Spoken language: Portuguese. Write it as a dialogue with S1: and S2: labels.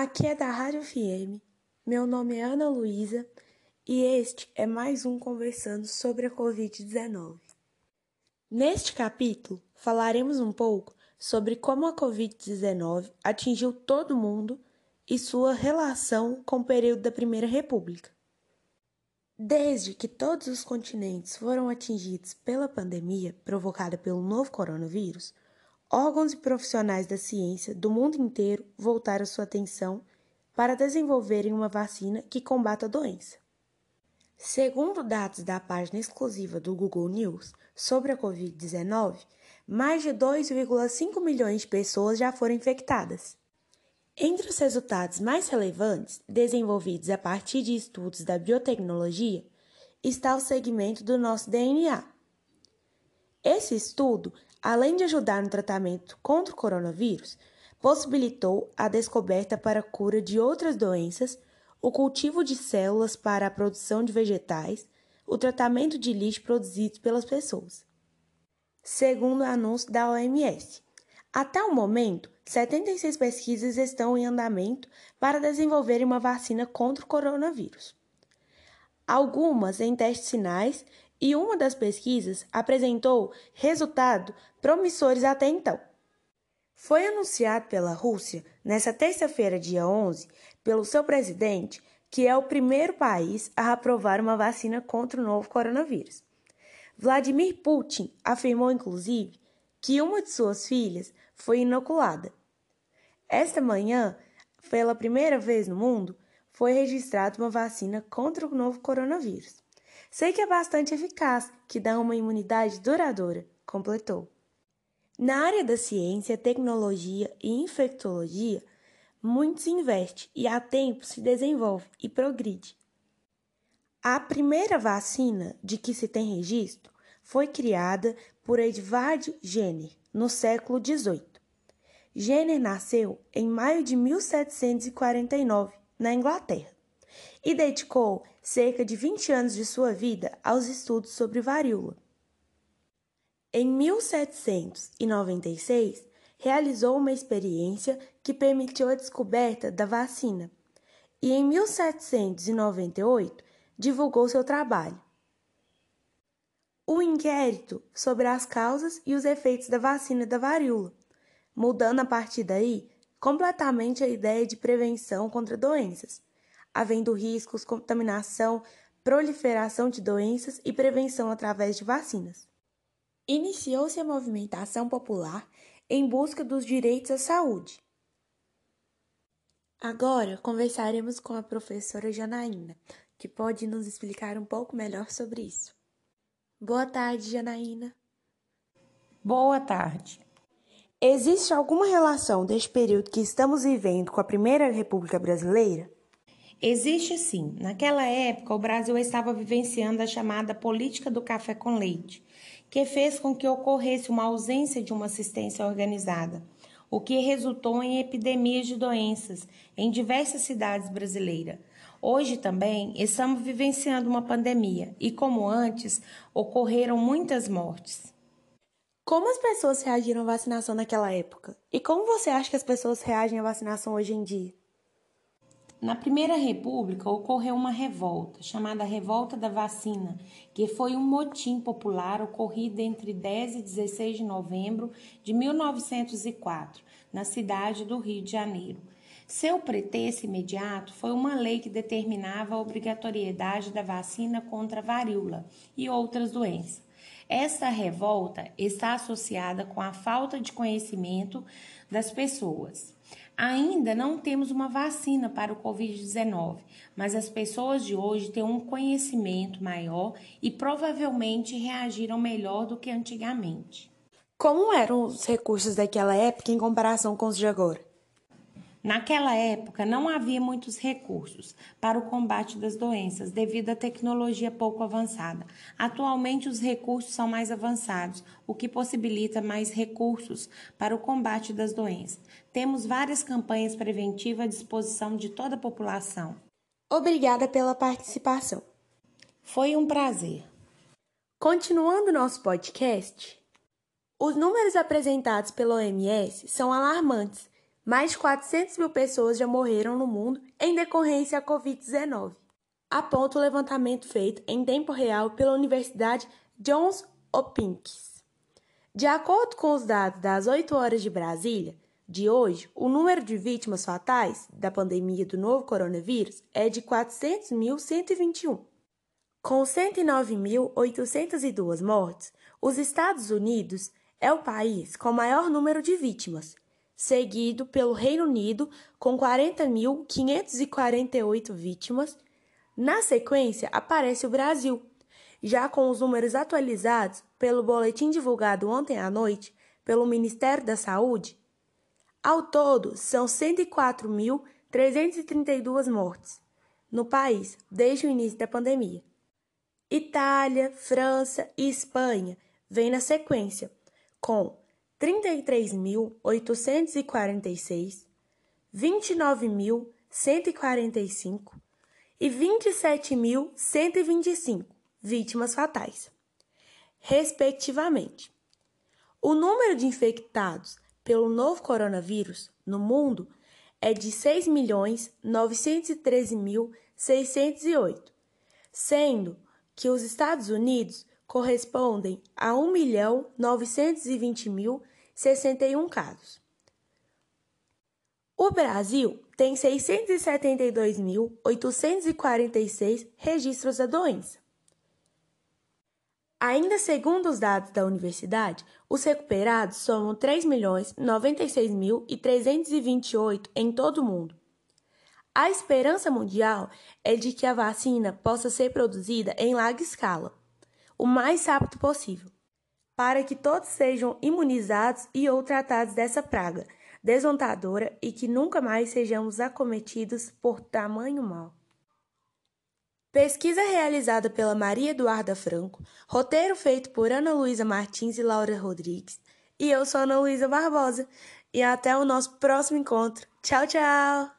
S1: Aqui é da Rádio FM. Meu nome é Ana Luísa e este é mais um conversando sobre a Covid-19. Neste capítulo, falaremos um pouco sobre como a Covid-19 atingiu todo mundo e sua relação com o período da Primeira República. Desde que todos os continentes foram atingidos pela pandemia provocada pelo novo coronavírus, órgãos e profissionais da ciência do mundo inteiro voltaram sua atenção para desenvolverem uma vacina que combata a doença. Segundo dados da página exclusiva do Google News sobre a Covid-19, mais de 2,5 milhões de pessoas já foram infectadas. Entre os resultados mais relevantes, desenvolvidos a partir de estudos da biotecnologia, está o segmento do nosso DNA. Esse estudo, além de ajudar no tratamento contra o coronavírus, possibilitou a descoberta para a cura de outras doenças, o cultivo de células para a produção de vegetais, o tratamento de lixo produzidos pelas pessoas. Segundo o anúncio da OMS, até o momento, 76 pesquisas estão em andamento para desenvolverem uma vacina contra o coronavírus. Algumas em testes finais e uma das pesquisas apresentou resultados promissores até então. Foi anunciado pela Rússia, nesta terça-feira, dia 11, pelo seu presidente, que é o primeiro país a aprovar uma vacina contra o novo coronavírus. Vladimir Putin afirmou, inclusive, que uma de suas filhas foi inoculada. Esta manhã, pela primeira vez no mundo, foi registrada uma vacina contra o novo coronavírus. Sei que é bastante eficaz, que dá uma imunidade duradoura, completou. Na área da ciência, tecnologia e infectologia, muito se investe e há tempo se desenvolve e progride. A primeira vacina de que se tem registro foi criada por Edward Jenner no século XVIII. Jenner nasceu em maio de 1749, na Inglaterra, e dedicou cerca de 20 anos de sua vida aos estudos sobre varíola. Em 1796, realizou uma experiência que permitiu a descoberta da vacina, e em 1798 divulgou seu trabalho o inquérito sobre as causas e os efeitos da vacina da varíola, mudando a partir daí completamente a ideia de prevenção contra doenças, havendo riscos, contaminação, proliferação de doenças e prevenção através de vacinas. Iniciou-se a movimentação popular em busca dos direitos à saúde. Agora conversaremos com a professora Janaína, que pode nos explicar um pouco melhor sobre isso. Boa tarde, Janaína.
S2: Boa tarde.
S1: Existe alguma relação deste período que estamos vivendo com a Primeira República Brasileira?
S2: Existe sim. Naquela época, o Brasil estava vivenciando a chamada política do café com leite, que fez com que ocorresse uma ausência de uma assistência organizada, o que resultou em epidemias de doenças em diversas cidades brasileiras, Hoje também estamos vivenciando uma pandemia e, como antes, ocorreram muitas mortes.
S1: Como as pessoas reagiram à vacinação naquela época? E como você acha que as pessoas reagem à vacinação hoje em dia?
S2: Na Primeira República ocorreu uma revolta, chamada Revolta da Vacina, que foi um motim popular ocorrido entre 10 e 16 de novembro de 1904, na cidade do Rio de Janeiro. Seu pretexto imediato foi uma lei que determinava a obrigatoriedade da vacina contra a varíola e outras doenças. Essa revolta está associada com a falta de conhecimento das pessoas. Ainda não temos uma vacina para o Covid-19, mas as pessoas de hoje têm um conhecimento maior e provavelmente reagiram melhor do que antigamente.
S1: Como eram os recursos daquela época em comparação com os de agora?
S2: Naquela época, não havia muitos recursos para o combate das doenças devido à tecnologia pouco avançada. Atualmente, os recursos são mais avançados, o que possibilita mais recursos para o combate das doenças. Temos várias campanhas preventivas à disposição de toda a população.
S1: Obrigada pela participação.
S2: Foi um prazer.
S1: Continuando nosso podcast, os números apresentados pela OMS são alarmantes mais de 400 mil pessoas já morreram no mundo em decorrência da Covid-19. Aponta o levantamento feito em tempo real pela Universidade Johns Hopkins. De acordo com os dados das 8 horas de Brasília, de hoje, o número de vítimas fatais da pandemia do novo coronavírus é de 400.121. Com 109.802 mortes, os Estados Unidos é o país com maior número de vítimas, seguido pelo Reino Unido, com 40.548 vítimas. Na sequência, aparece o Brasil, já com os números atualizados pelo boletim divulgado ontem à noite pelo Ministério da Saúde. Ao todo, são 104.332 mortes no país desde o início da pandemia. Itália, França e Espanha vêm na sequência, com 33.846, 29.145 e 27.125 vítimas fatais, respectivamente. O número de infectados pelo novo coronavírus no mundo é de 6.913.608, sendo que os Estados Unidos correspondem a 1.920.061 casos. O Brasil tem 672.846 registros da doença. Ainda segundo os dados da universidade, os recuperados somam 3.096.328 em todo o mundo. A esperança mundial é de que a vacina possa ser produzida em larga escala o mais rápido possível, para que todos sejam imunizados e ou tratados dessa praga desmontadora e que nunca mais sejamos acometidos por tamanho mal. Pesquisa realizada pela Maria Eduarda Franco, roteiro feito por Ana Luísa Martins e Laura Rodrigues, e eu sou Ana Luísa Barbosa, e até o nosso próximo encontro. Tchau, tchau!